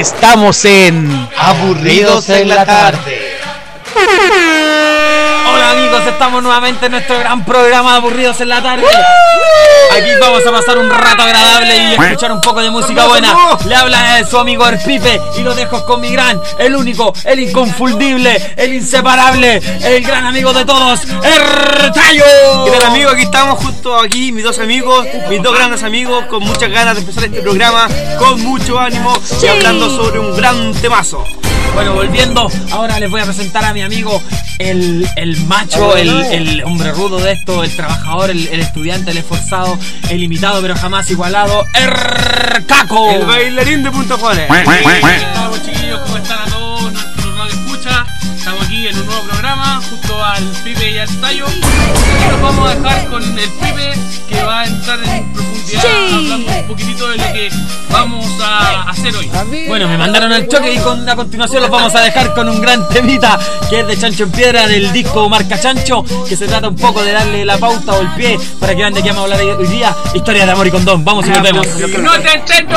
Estamos en Aburridos en la tarde. Amigos, estamos nuevamente en nuestro gran programa Aburridos en la tarde. Aquí vamos a pasar un rato agradable y escuchar un poco de música buena. Le habla su amigo El Pipe y lo dejo con mi gran, el único, el inconfundible, el inseparable, el gran amigo de todos, El Tallo. ¿Qué tal amigo? Aquí estamos justo aquí, mis dos amigos, mis dos grandes amigos, con muchas ganas de empezar este programa, con mucho ánimo y hablando sobre un gran temazo. Bueno, volviendo, ahora les voy a presentar a mi amigo, el, el macho, el, el hombre rudo de esto, el trabajador, el, el estudiante, el esforzado, el imitado pero jamás igualado, El Caco. El bailarín de Punta Juárez. Al Pipe y al Tayo. Y nos vamos a dejar con el Pipe que va a entrar en profundidad hablando un poquitito de lo que vamos a hacer hoy. Bueno, me mandaron al choque y con, a continuación los vamos a dejar con un gran temita que es de Chancho en Piedra del disco Marca Chancho, que se trata un poco de darle la pauta o el pie para que vean de qué vamos a hablar hoy día. Historia de amor y condón. Vamos y nos vemos. ¡No te entiendo!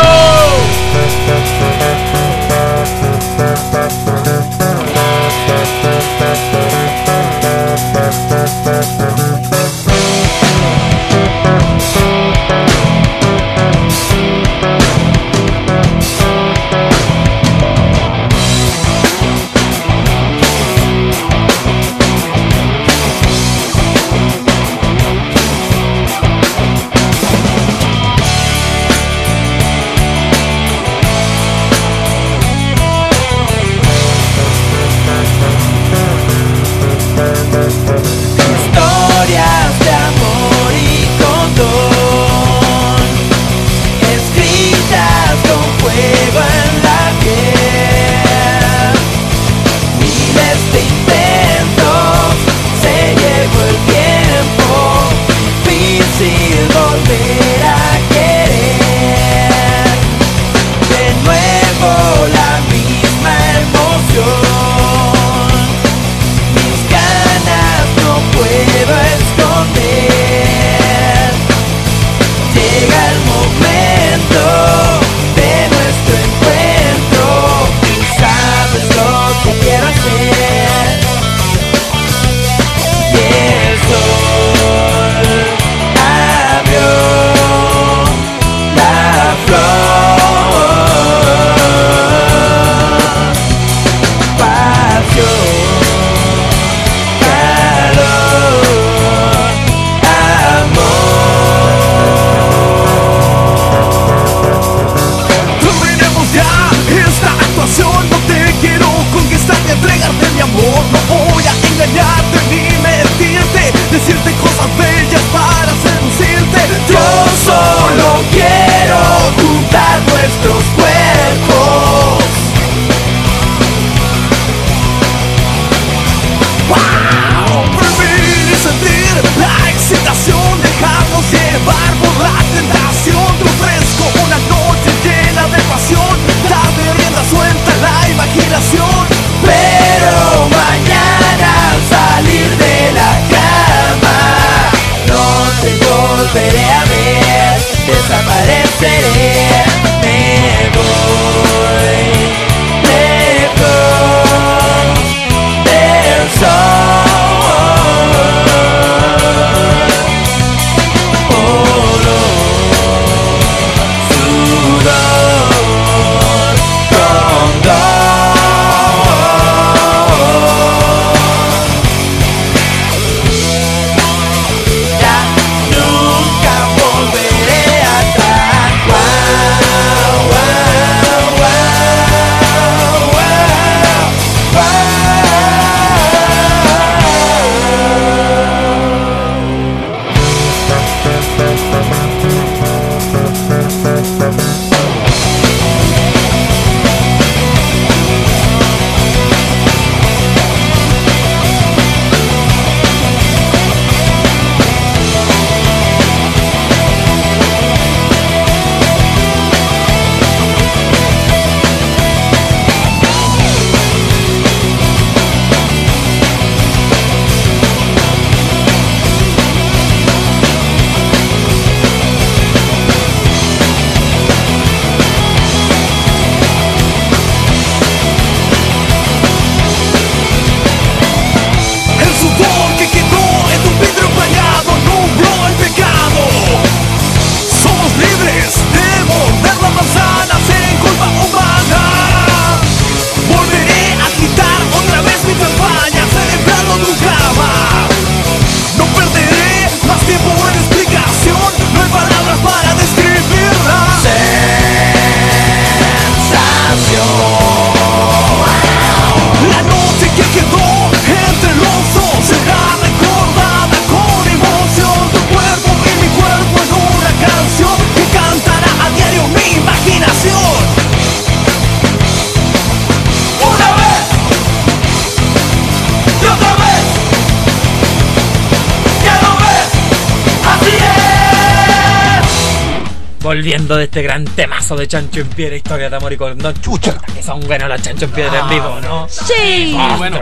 Volviendo de este gran temazo de Chancho en Piedra, historia de amor y condón. Chucha, que son buenos los Chancho en Piedra en vivo, ¿no? Sí. Bueno.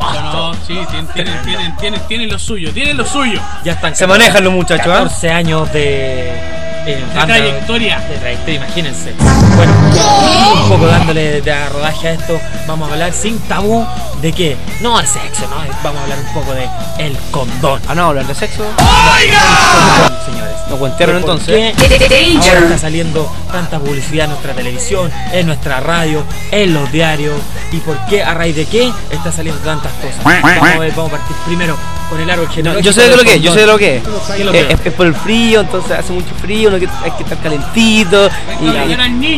No, sí, tienen, tienen, tienen, tienen, tienen lo suyo, tienen lo suyo. Ya están Se manejan los muchachos, ¿ah? 14 años de, eh, banda- trayectoria. De trayectoria, imagínense. Bueno, un poco dándole de rodaje a esto, vamos a hablar sin tabú de qué? No de sexo, ¿no? Vamos a hablar un poco de el condón. Ah, no, hablar de sexo. Señores. Nos cuentearon ¿Por entonces. qué Ahora está saliendo tanta publicidad en nuestra televisión, en nuestra radio, en los diarios. ¿Y por qué? ¿A raíz de qué? Está saliendo tantas cosas. Vamos a ver, vamos a partir primero con el árbol No, yo sé de lo que es, yo sé de lo que es. ¿Qué es lo Eh, Es, es por el frío, entonces hace mucho frío, uno que, hay que estar calentito, y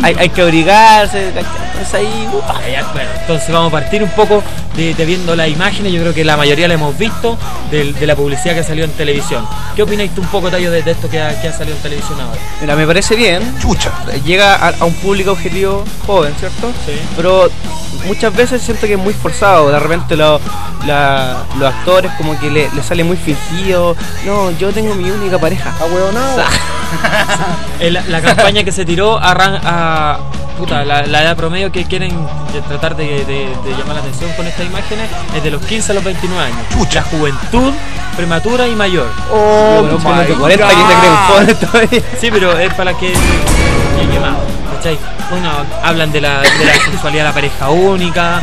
hay, hay que abrigarse, entonces ahí, ya, bueno, entonces vamos a partir un poco de, de viendo las imágenes. Yo creo que la mayoría la hemos visto de, la publicidad que salió en televisión. ¿Qué opináis tú un poco, Tayo, de, de esto que ha, que ha salido en televisión ahora? Mira, me parece bien. Llega a, a un público objetivo joven, ¿cierto? Sí. Pero muchas veces siento que es muy forzado. De repente lo- la- los actores como que le, le sale muy fingido. No, yo tengo mi única pareja. Eh, la, la campaña que se tiró arran- a. Puta, la, la edad promedio que quieren tratar de, de- de llamar la atención con estas imágenes es de los 15 a los 29 años. La juventud prematura y mayor. Oh, my de 40 que se creen. Sí, pero es para que que ¿cachai? Bueno, hablan de la, de la sexualidad de la pareja única,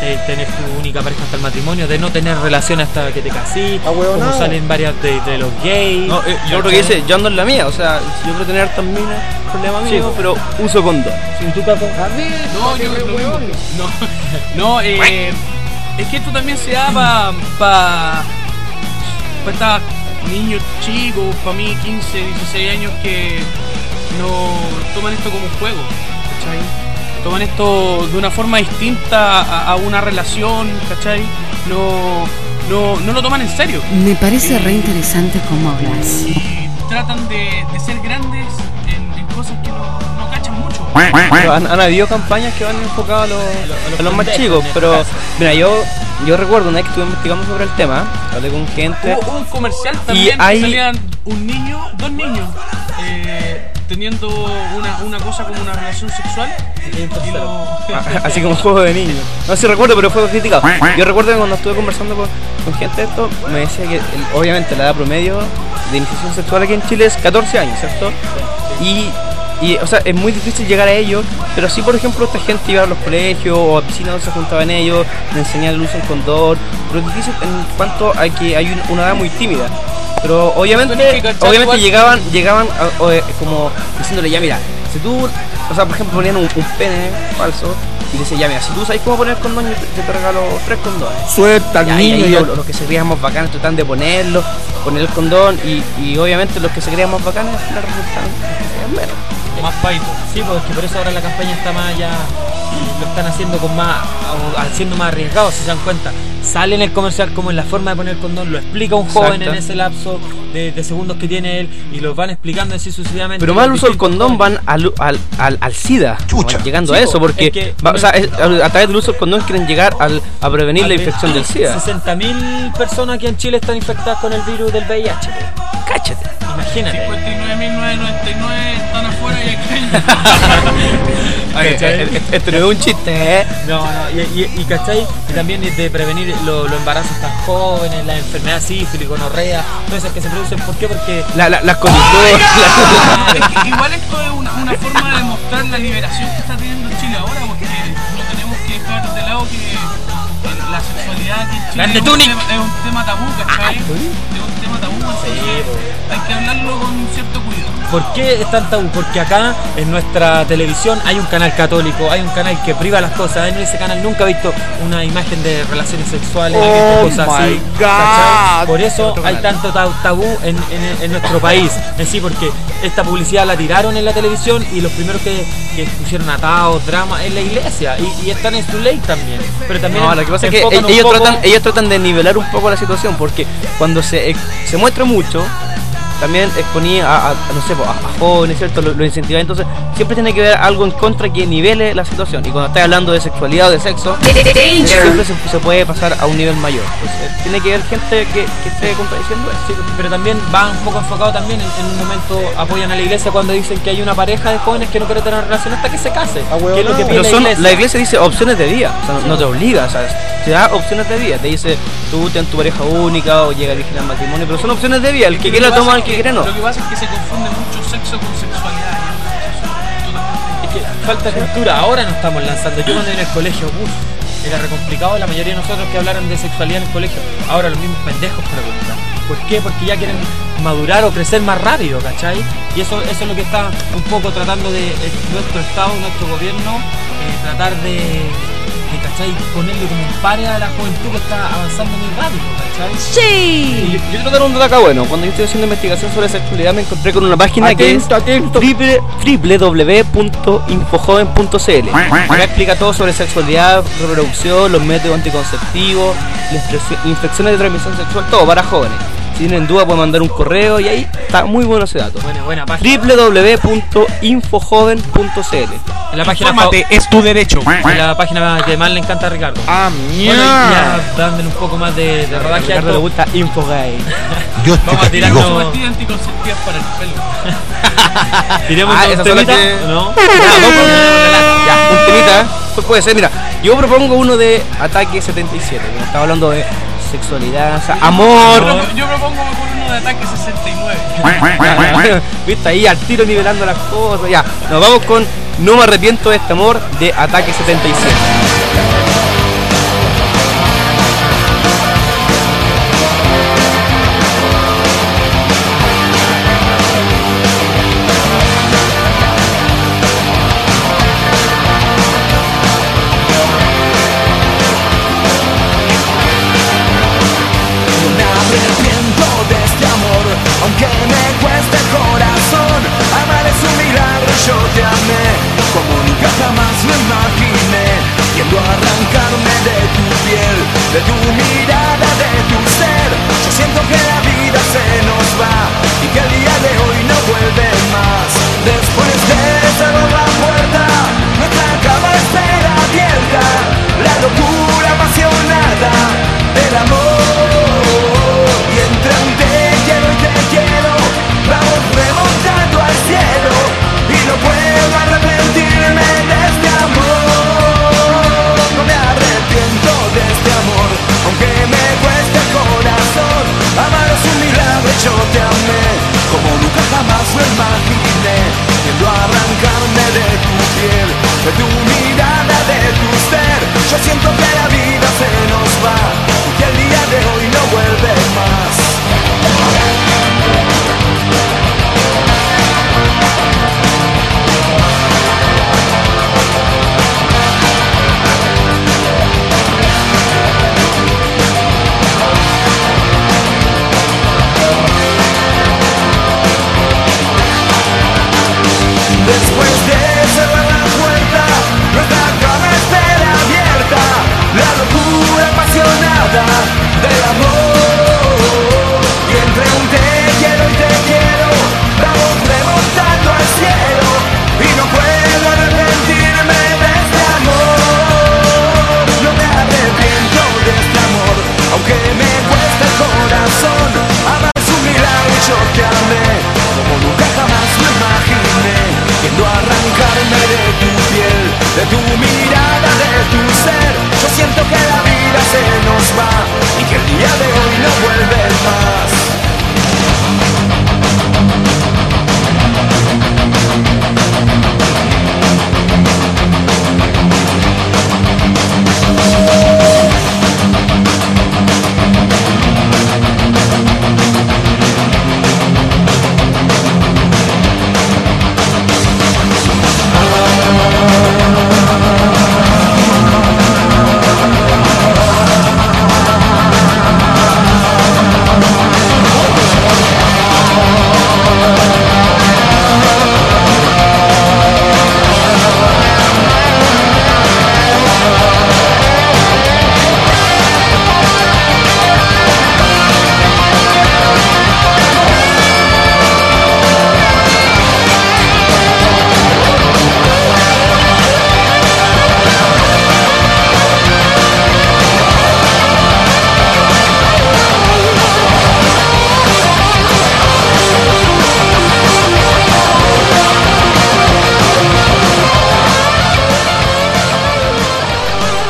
de, de tener tu única pareja hasta el matrimonio, de no tener relación hasta que te casís, como salen varias de, de los gays. No, eh, yo creo que dice, yo ando en la mía, o sea, si yo quiero tener hartas minas, problema Sí, mío, po. pero uso condón. ¿Y tú, Capo? No, yo creo. No, no eh, es que esto también se da para pa, pa estos niños chicos, para mí 15, 16 años que no toman esto como un juego, ¿cachai? Toman esto de una forma distinta a, a una relación, ¿cachai? No, no, no lo toman en serio. Me parece re interesante cómo hablas. Y tratan de, de ser grandes en, en cosas que no, no cachan mucho. Han, han habido campañas que van enfocadas a los, a los más chicos, pero mira, yo, yo recuerdo una vez que estuve investigando sobre el tema, hablé con gente. Hubo un comercial también hay- que salían un niño, dos niños, eh, teniendo una, una cosa como una relación sexual. Lo- Así como juego de niños. No sé si recuerdo, pero fue criticado. Yo recuerdo cuando estuve conversando con, gente de esto, me decía que obviamente la edad promedio de iniciación sexual aquí en Chile es 14 años, ¿cierto? Y, y, o sea, es muy difícil llegar a ellos, pero sí, por ejemplo, esta gente iba a los colegios o a piscinas donde se juntaban ellos, de enseñar el uso del condón, pero es difícil en cuanto a que hay un- una edad muy tímida. Pero obviamente, obviamente llegaban, llegaban a- o, eh, como diciéndole ya mira, si tú, o sea por ejemplo ponían un, un pene falso y decía ya mira, si tú sabes cómo poner condón, yo te, te regalo tres condones. Suelta al Ya, y niño ahí y los, los que se creían más bacanes tratan de ponerlo, poner el condón y, y obviamente los que se creían más bacanes se creían menos. Más paito. Sí, pues que por eso ahora la campaña está más ya. Lo están haciendo con más. o haciendo más arriesgado, si se dan cuenta. Sale en el comercial como en la forma de poner el condón, lo explica un joven Exacto. en ese lapso de, de segundos que tiene él y los van explicando así sucesivamente. Pero los más al uso del condón van al, al, al, al SIDA, van llegando Sí, a eso, po, porque es que- va- o sea, es- a, a través del uso del condón quieren llegar al, a prevenir la infección del SIDA. 60.000 personas aquí en Chile están infectadas con el virus del VIH. Cáchate. Imagínate. 59.999 Esto no es un chiste, ¿eh? No, no, y, y, y ¿cachai? Y también es de prevenir lo- los embarazos tan jóvenes, la enfermedad sífilis, gonorrea, todas esas que se producen. ¿Por qué? Porque La, la, las. Es que igual esto es una, una forma de demostrar la liberación que está teniendo Chile ahora, porque no tenemos que dejar de lado que la sexualidad aquí en Chile Grande es un, tema, es un tema tabú, ¿cachai? Es un tema tabú, así que hay que hablarlo con cierto cuidado. ¿Por qué es tan tabú? Porque acá en nuestra televisión hay un canal católico, hay un canal que priva las cosas. En ese canal nunca he visto una imagen de relaciones sexuales, Oh cosas así. God. Por eso hay tanto tab- tabú en, en- en nuestro país. En sí, porque esta publicidad la tiraron en la televisión y los primeros que, que pusieron atados, drama, es la iglesia. Y, y están en su ley también. Pero también No, lo que pasa es que un ellos poco- tratan, ellos tratan de nivelar un poco la situación porque cuando se, eh, se muestra mucho, también exponía a, a- a, no sé, a, a jóvenes, ¿cierto? Lo, lo incentivaba. Entonces, siempre tiene que haber algo en contra que nivele la situación. Y cuando estás hablando de sexualidad o de sexo, siempre se, se puede pasar a un nivel mayor. Entonces, tiene que haber gente que, que esté contradiciendo eso. Sí, pero también va un poco enfocado también en, en un momento apoyan a la iglesia cuando dicen que hay una pareja de jóvenes que no quiere tener relación hasta que se case. que que pide Pero la son, iglesia. la iglesia dice opciones de vida, o sea, no, no te obliga, o sea, te da opciones de vida, te dice tú ten tu pareja única o llega virgen al matrimonio, pero son opciones de vida, el que quiera Lo que toma, pasa el es que no. Lo que pasa es que se confunde mucho sexo con sexualidad. ¿no? Es que falta cultura, ahora nos estamos lanzando. Yo cuando en el colegio, era re complicado la mayoría de nosotros que hablaran de sexualidad en el colegio. Ahora los mismos pendejos preguntan. ¿Por qué? Porque ya quieren madurar o crecer más rápido, ¿cachai? Y eso, es lo que está un poco tratando de eh, nuestro Estado, nuestro gobierno, eh, tratar de, ¿cachai? Ponerle como un pare a la juventud que está avanzando muy rápido, ¿cachai? Sí. Y Yo, yo quiero dar un dato acá bueno, cuando yo estoy haciendo investigación sobre sexualidad me encontré con una página que es triple- www.infojoven.cl Acá explica todo sobre sexualidad, reproducción, los métodos anticonceptivos, las infecciones de transmisión sexual, todo para jóvenes. Si tienen duda pueden mandar un correo y ahí está muy bueno ese dato. Buena, buena página. www.infojoven.cl En la página Infórmate, es tu derecho. En la página que más le encanta a Ricardo. Ah, Bueno, y ya dándole un poco más de, de rodaje a Ricardo le gusta Infogay. Dios te Vamos a tirarnos- anticonceptivas para el pelo. tiremos Ah, un temita, que- ¿no? Ya, un temita, ¿eh? Pues puede ser, mira, yo propongo uno de Ataque 77, que estaba hablando de sexualidad, o sea, Yo, amor. yo propongo mejor uno de ataque 69. Viste ahí al tiro nivelando las cosas, ya. Nos vamos con No me arrepiento de este amor de Ataque 77. Piel, de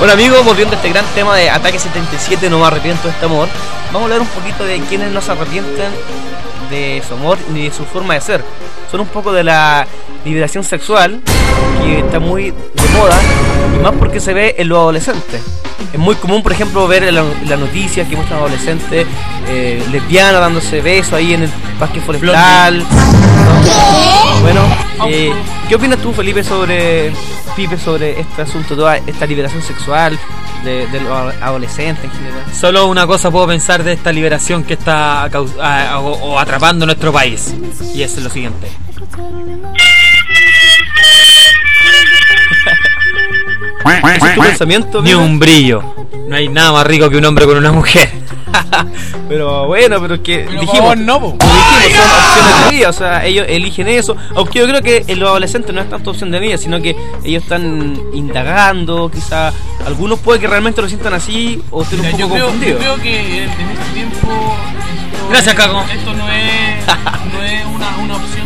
Bueno amigos, volviendo a este gran tema de Ataque 77, no me arrepiento de este amor, vamos a hablar un poquito de quienes no se arrepienten de su amor ni de su forma de ser. Son un poco de la liberación sexual, que está muy de moda, y más porque se ve en los adolescentes. Es muy común, por ejemplo, ver en la- noticias que muestran adolescentes eh, lesbianas dándose besos ahí en el parque forestal. Bueno, eh, ¿qué opinas tú, Felipe, sobre Pipe, sobre este asunto, toda esta liberación sexual de, de los adolescentes en general? Solo una cosa puedo pensar de esta liberación que está a- o, o atrapando nuestro país. Y es lo siguiente. ¿Ese es tu pensamiento? Ni un brillo. No hay nada más rico que un hombre con una mujer. Pero bueno, pero es que Pero dijimos, no, dijimos, son opciones de vida, o sea, ellos eligen eso, aunque yo creo que en los adolescentes no es tanto opción de vida, sino que ellos están indagando, quizá algunos puede que realmente lo sientan así o estén un poco yo, creo, yo creo que en, en este tiempo. Esto, Gracias, Caco. Esto no es, no es una, una opción,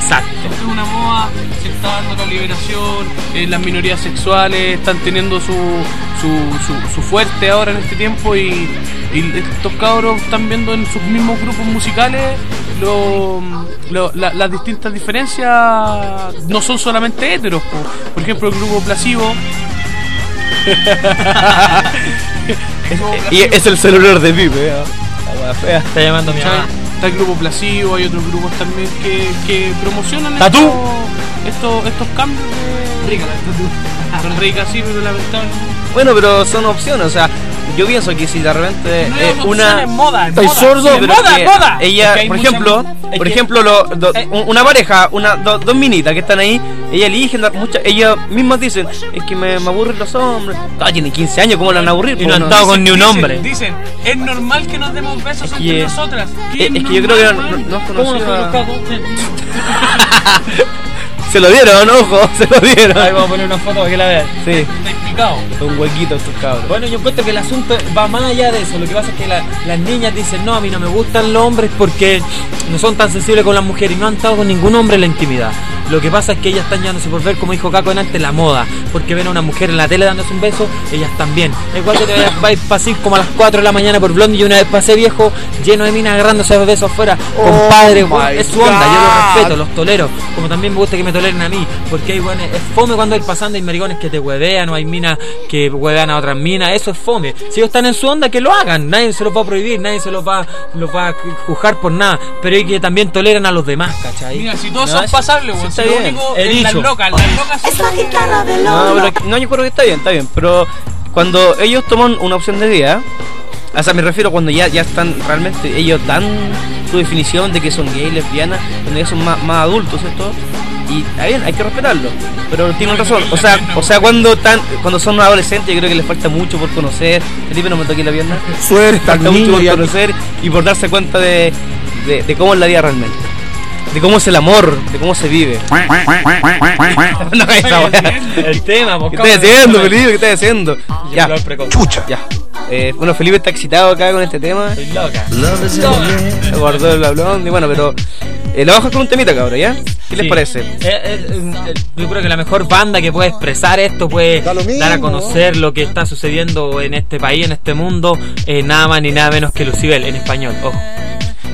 Exacto. Esto es una moda, se está dando la liberación, eh, las minorías sexuales están teniendo su, su, su, su fuerte ahora en este tiempo y, y estos cabros están viendo en sus mismos grupos musicales lo- lo- la- las distintas diferencias no son solamente heteros. po. Por ejemplo, el grupo Placebo. Y es el celular de Pipe, ¿eh? la wea fea. Está llamando mi mamá. Está el grupo Placebo, hay otros grupos también que, que promocionan estos, estos cambios. De... Rica la Rica, sí, pero lamentablemente... Bueno, pero son opciones, o sea, yo pienso que si de repente No eh, es una... es moda, es ¿Estáis moda. sordo? Sí, pero moda, moda. Ella, por ejemplo, es por que- ejemplo, lo- do- eh. un- una pareja, una, do- dos minitas que están ahí, ellas eligen, dar muchas, ellas mismas dicen, es que me, me aburren los hombres. Ah, tienen 15 años, ¿cómo la van a aburrir? Y no han estado con ni un Dicen- hombre. Dicen, es normal que nos demos besos Es entre que- nosotras. Eh, es que yo creo que no, no, no has conocido a- Se lo dieron, ojo, se lo dieron. Ahí vamos a poner una foto para que la vean. Sí, Un huequito estos cabros. Bueno, yo encuentro que el asunto va más allá de eso. Lo que pasa es que la- las niñas dicen, no, a mí no me gustan los hombres porque no son tan sensibles con las mujeres y no han estado con ningún hombre en la intimidad. Lo que pasa es que ellas están llevándose por ver, como dijo Caco antes, la moda. Porque ven a una mujer en la tele dándose un beso, ellas también. Igual que te vayas- vais a pasar como a las 4 de la mañana por Blondie y una vez pasé viejo, lleno de minas agarrándose a besos afuera. Compadre, my weón, es su onda, yo lo God. respeto, los tolero. Como también me gusta que me toleren a mí. Porque hay weones, es fome cuando hay pasando, hay maricones que te huevean o hay minas que huevean a otras minas, eso es fome. Si ellos están en su onda, que lo hagan, nadie se los va a prohibir, nadie se los va, los va a juzgar por nada. Pero hay que también toleran a los demás, ¿cachai? Mira, si todos No, son es- pasables, weón. está Si lo bien. único es las dicho. locas, las locas son que- No, pero, no, yo creo que está bien, está bien. Pero cuando ellos toman una opción de vida, o sea, me refiero cuando ya, ya están realmente, ellos dan su definición de que son gay, lesbianas, cuando ya son más, más adultos, ¿cierto? Y está bien, hay que respetarlo. Pero tienen razón, o sea, o sea cuando tan, cuando son adolescentes, yo creo que les falta mucho por conocer. Felipe no me toque la pierna. Suerte al Falta mucho por conocer y por darse cuenta de, de, de cómo es la vida realmente. De cómo es el amor, de cómo se vive. no, esa. El tema, ¿Qué estás haciendo, Felipe? ¿Qué estás haciendo? Ya. Chucha. ya. Eh, bueno, Felipe está excitado acá con este tema. Estoy loca. Se guardó el hablón. Y bueno, pero eh, lo bajo con un temita, cabrón, ¿ya? ¿Qué les parece? Eh, eh, eh, yo creo que la mejor banda que puede expresar esto, puede dar a conocer lo que está sucediendo en este país, en este mundo, eh, nada más ni nada menos que Lucibel en español. Ojo.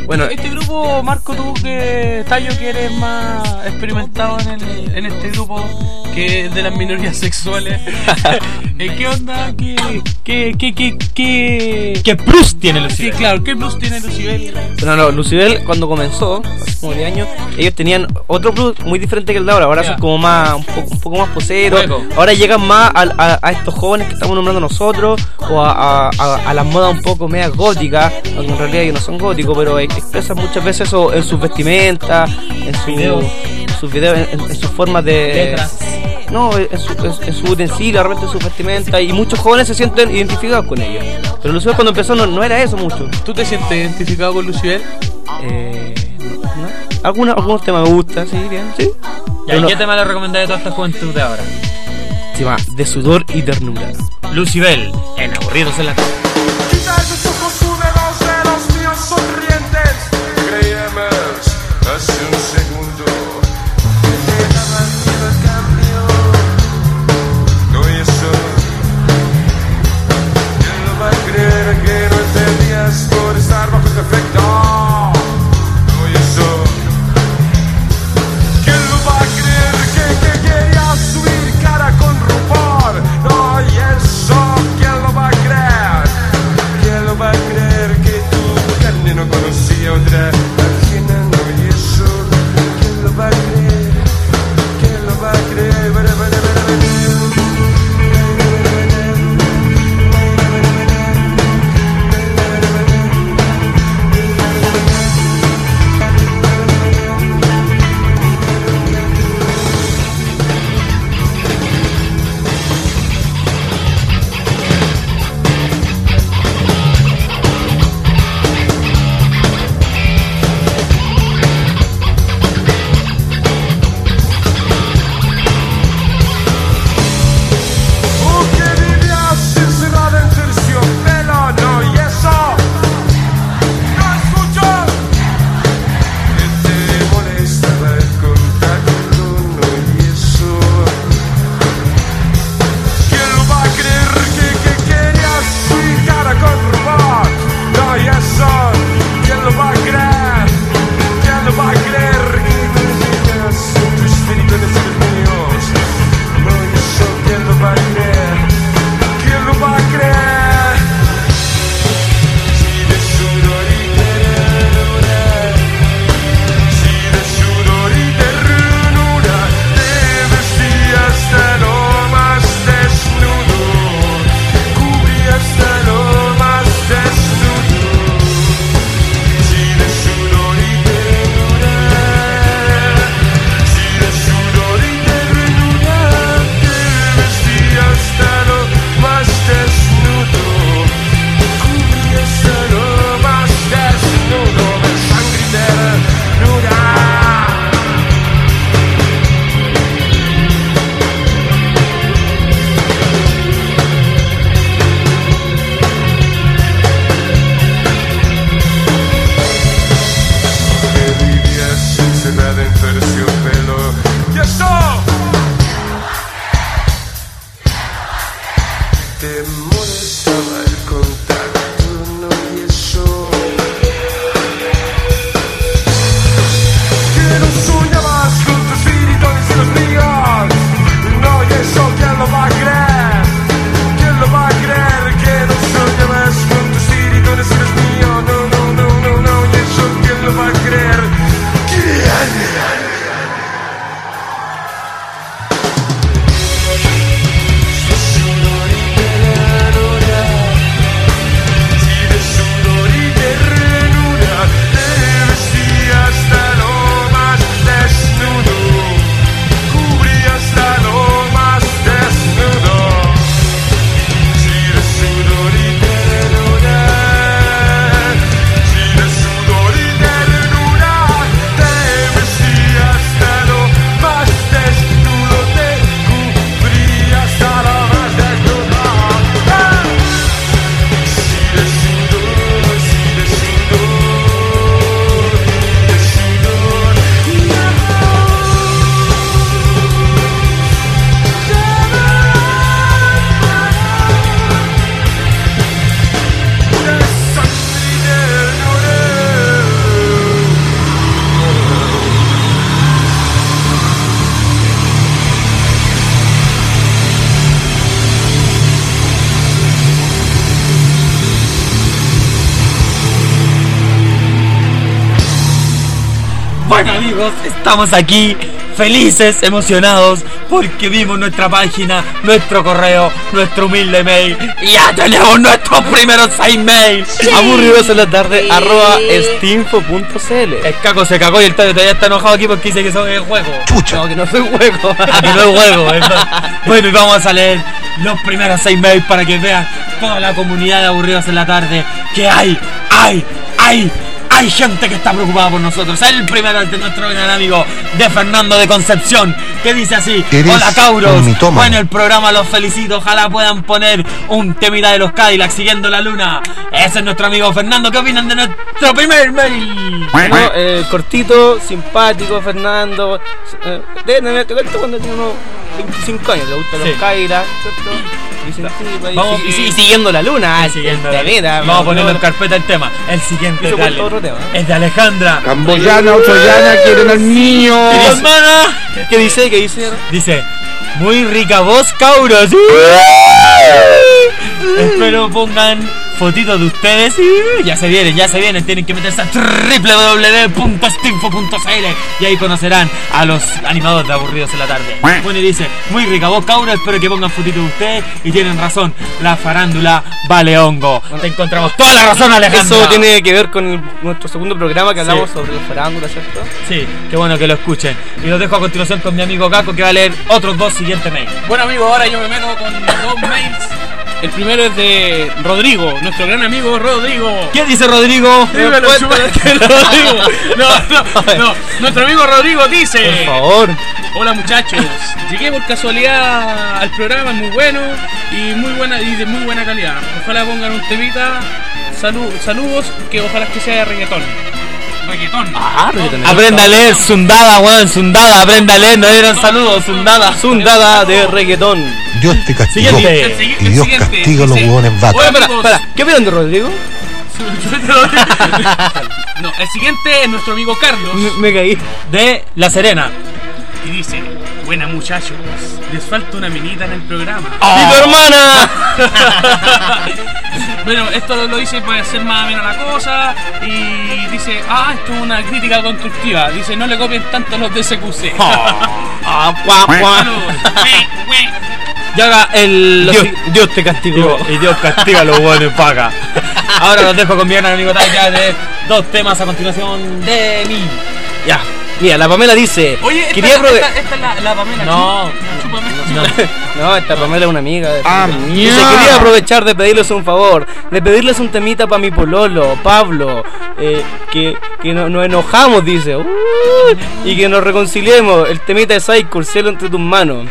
Bueno, Este grupo, Marco, tú que Tallo que eres más experimentado en, el, en este grupo que es de las minorías sexuales. Eh, ¿Qué onda? ¿Qué, qué, qué, qué, qué, ¿Qué plus tiene Sí, Lucibel? claro, ¿qué plus tiene Lucibel? no, no, Lucibel cuando comenzó, hace como 10 años, ellos tenían otro plus muy diferente que el de ahora. Ahora son como más, un poco, un poco más poseros. Ahora llegan más a, a- a estos jóvenes que estamos nombrando nosotros o a, a, las modas un poco medias góticas, aunque en realidad ellos no son góticos, pero ex- expresan muchas veces eso en sus vestimentas, en, su, Videos. Sus videos, en, en sus formas de... Letras. No, en su, en, en su utensilio, realmente en su vestimenta y muchos jóvenes se sienten identificados con ellos. Pero Lucibel cuando empezó no, no era eso mucho. ¿Tú te sientes identificado con Lucibel? Eh, ¿no? Algunos, algunos temas me gustan, sí, bien, sí. ¿Y no- qué tema le recomendáis a toda esta juventud de ahora? se llama De sudor y ternura. Lucibel, en Aburridos en la estamos aquí felices, emocionados, porque vimos nuestra página, nuestro correo, nuestro humilde mail y ya tenemos nuestros primeros seis mails. Aburridos en la tarde, arroba estinfo.cl. El caco se cagó y el Tayo todavía está enojado aquí porque dice que son el juego. No, que no soy hueco. Ah, que no es juego. Bueno, y vamos a leer los primeros seis mails para que vean toda la comunidad de aburridos en la tarde que hay, hay, hay. Hay gente que está preocupada por nosotros. El primero es de nuestro gran amigo de Fernando de Concepción, que dice así: Eres Hola Cauros. Bueno, el programa los felicito. Ojalá puedan poner un temita de los Cadillac siguiendo la luna. Ese es nuestro amigo Fernando. ¿Qué opinan de nuestro primer mail? Bueno, eh, cortito, simpático, Fernando. Eh, debe tener este cuento cuando tiene unos 25 años, le gustan Sí. los Kairas, ¿cierto? Y sentido ahí, Vamos- y, y- y siguiendo la luna, Siguiendo de la- vida, Vamos a ponerlo en carpeta el tema. El siguiente Eso es de cuenta Ale- otro tema, ¿eh? es de Alejandra. Camboyana, Otoyana, quieren al niño. Mi hermana ¿Qué dice? ¿Qué dice? dice: Muy rica voz, Cauros. Espero pongan fotitos de ustedes. Ya se vienen, ya se vienen. Tienen que meterse a www.stinfo.cl y ahí conocerán a los animadores de Aburridos en la tarde. Bueno, y dice: Muy rica voz, Cauros. Espero que pongan fotitos de ustedes. Y tienen razón, la farándula vale hongo. Te encontramos toda la razón, Alejandra. Eso tiene que ver con el- nuestro segundo programa que Sí. hablamos sobre la farándula, ¿cierto? Sí, qué bueno que lo escuchen. Y los dejo a continuación con mi amigo Caco que va a leer otros dos siguientes mails. Bueno amigos, ahora yo me meto con dos mails. El primero es de Rodrigo, nuestro gran amigo Rodrigo. ¿Qué dice Rodrigo? Dímelo, chúpate, Rodrigo. No, no, no. Nuestro amigo Rodrigo dice. Por favor. Hola muchachos, llegué por casualidad al programa, es muy bueno y muy buena y de muy buena calidad. Ojalá pongan un temita. Salu- saludos, que ojalá que sea de reggaetón. Reggaetón. Ah, reggaetonero. Aprenda a leer Sundada, weón, Sundada, aprenda a leer, no dieron saludos, Sundada. Zundada de reggaetón. Dios te castigó. Siguiente. Y el Dios siguiente castiga a los dice, hueones vatos. Espera, espera, ¿qué opinan de Rodrigo? no, el siguiente es nuestro amigo Carlos Me, me caí. De La Serena. y dice: Buena muchachos, les falta una minita en el programa. ¡Y tu hermana! bueno, esto lo, dice para hacer más amena la cosa y dice, ah, esto es una crítica constructiva. Dice, no le copien tanto los de SQC. Ah, ue. Y ahora el. Dios, Dios te castigó. y Dios castiga a los buenos paga. Ahora los dejo con mi gran amigo Taika de dos temas a continuación de mí. Ya. Mira, la Pamela dice. Oye, esta, quería prove- esta, esta es la, la Pamela. No, Chúpame, no. No, esta Pamela es una amiga. de- Ah, mierda. quería aprovechar de pedirles un favor, de pedirles un temita para mi pololo, Pablo, eh, que, que no- nos enojamos, dice, y que nos reconciliemos, el temita de Cycle, cielo entre tus manos.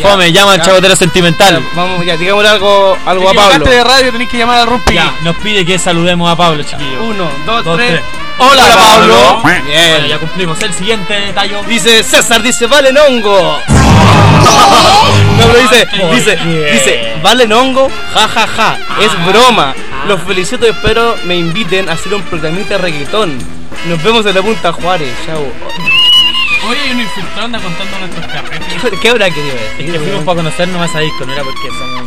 Ya, Fome, llama al ya, chabotero ya, sentimental. Vamos, ya, digámosle algo, algo a Pablo. de radio, tenés que llamar al Rumpi. Ya, nos pide que saludemos a Pablo, chiquillos. Uno, dos, Dos, tres. tres. Hola, Pablo. Bueno, Bien. ya cumplimos. El siguiente tallo. Dice César, dice, valen hongo. No, pero dice, ¿Por dice, dice, valen hongo, ja ja ja. Es broma. Los felicito y espero me inviten a hacer un programita de reggaetón. Nos vemos en la Punta Juárez. Chao. Oye, hay un infiltrado anda contando nuestros carretes. ¿Qué habrá querido Es que fuimos para conocer nomás a disco, no era porque somos.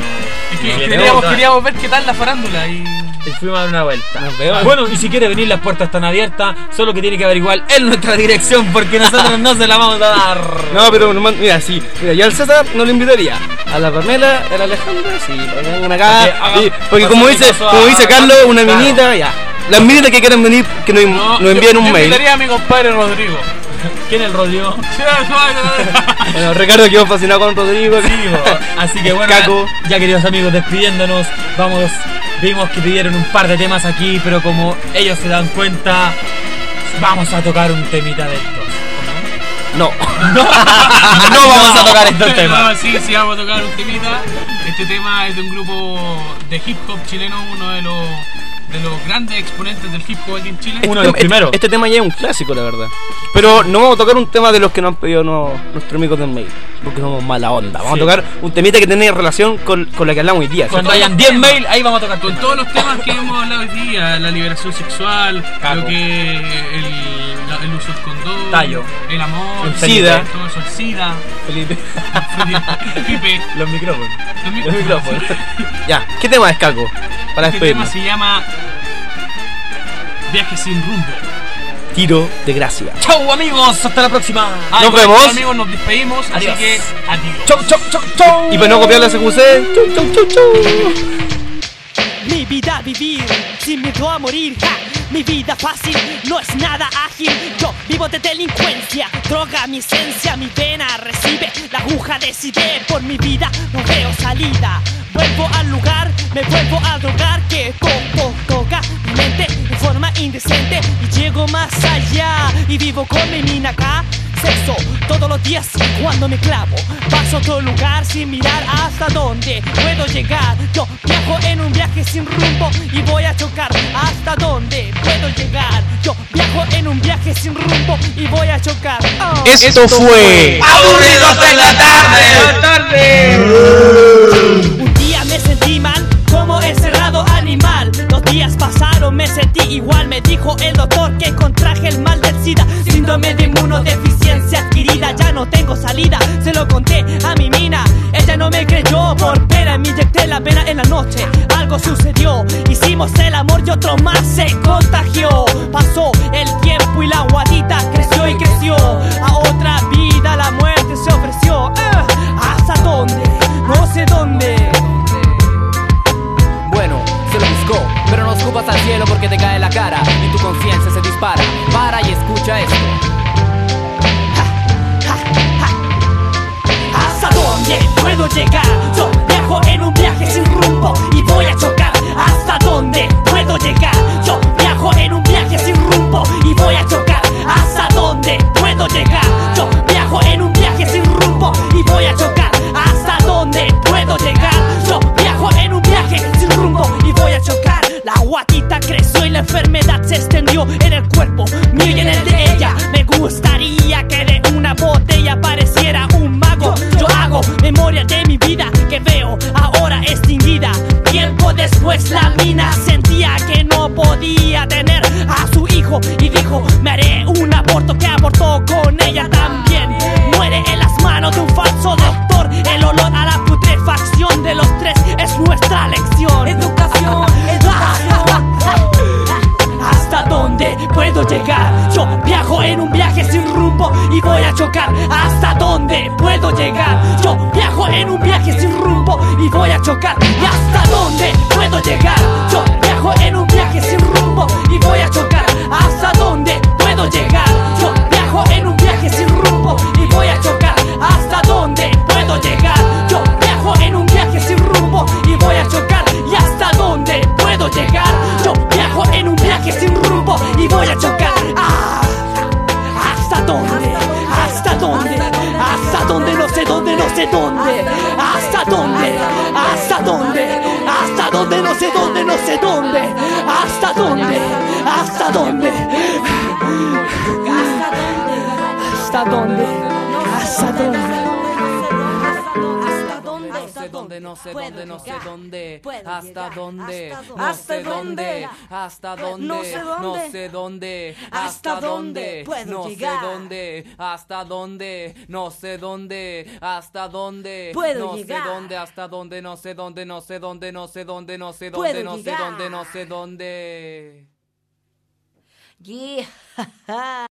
Es que queríamos, queríamos ver qué tal la farándula y. Y fuimos a dar una vuelta. Nos vemos. Bueno, y si quiere venir, las puertas están abiertas. Solo que tiene que averiguar en nuestra dirección porque nosotros no se la vamos a dar. No, pero nomás- mira, sí. Mira, yo al César no le invitaría. A la Pamela, a la Alejandra, sí, para que vengan acá. Sí, porque como dice, como dice Carlos, una Claro. minita, ya. Las minitas que quieran venir, que nos, nos envíen yo- un yo mail. invitaría a mi compadre Rodrigo. ¿Quién es el Rodrigo? Bueno, Ricardo quedó fascinado con Rodrigo. Así que bueno, Caco. ya queridos amigos, despidiéndonos, vamos, vimos que pidieron un par de temas aquí, pero como ellos se dan cuenta, vamos a tocar un temita de estos. No. No, no vamos a tocar estos No, temas. sí, sí, vamos a tocar un temita. Este tema es de un grupo de hip hop chileno, uno de los, de los grandes exponentes del hip hop aquí en Chile. Uno de los Este- primeros. Este tema ya es un clásico, la verdad. Pero no vamos a tocar un tema de los que nos han pedido no- nuestros amigos del mail. Porque somos mala onda. Vamos Sí. a tocar un temita que tiene relación con, con la que hablamos hoy día. Cuando hayan 10 mail, ahí vamos a tocar Con temas. todos los temas que hemos hablado hoy día, la liberación sexual, Caco. lo que el, el condón, Tallo. el amor, El SIDA. todo eso, el SIDA, Felipe. Pipe, Los micrófonos. los Los micrófonos. ya, ¿qué tema es, Caco? Para Este tema despedirnos. se llama Viaje sin rumbo. Tiro de gracia. Chau amigos, hasta la próxima. Nos vemos. amigos, nos despedimos, Adiós. así que adiós. Chau, chau, chau, chau. Y para no copiar la CQC, chau, chau, chau, chau. Mi vida vivir sin miedo a morir. ja. Mi vida fácil no es nada ágil. Yo vivo de delincuencia, droga mi esencia, mi vena recibe la aguja. Decidé por mi vida, no veo salida. Vuelvo al lugar, me vuelvo a drogar que poco toca mi mente de forma indecente y llego más allá y vivo con mi mina acá. Todos los días cuando me clavo. Paso a otro lugar sin mirar hasta dónde puedo llegar. Yo viajo en un viaje sin rumbo y voy a chocar hasta dónde puedo llegar. Yo viajo en un viaje sin rumbo y voy a chocar. Oh. Esto fue. ¡Aburridos en la tarde! Un día me sentí mal, como encerrado pasaron, me sentí igual. Me dijo el doctor que contraje el mal del SIDA. Síndrome de inmunodeficiencia adquirida, ya no tengo salida. Se lo conté a mi mina, ella no me creyó. Por pena me inyecté la pena en la noche. Algo sucedió, hicimos el amor y otro más se contagió. Pasó el tiempo y la guadita creció y creció. A otra vida la muerte se ofreció. Ah, ¿Hasta dónde? No sé dónde. Escupas al cielo porque te cae la cara y tu conciencia se dispara. Para y escucha esto. ¿Hasta dónde puedo llegar? Yo viajo en un viaje sin rumbo y voy a chocar. No sé dónde, no sé dónde, hasta dónde, no ¿Hasta sé dónde, dónde? hasta No dónde, no sé dónde, ¿Hasta dónde no sé dónde, hasta dónde, no sé dónde, hasta dónde, no sé dónde, hasta dónde, no sé dónde, no sé dónde, no sé dónde, no sé dónde, no sé dónde, no sé dónde. Yeah.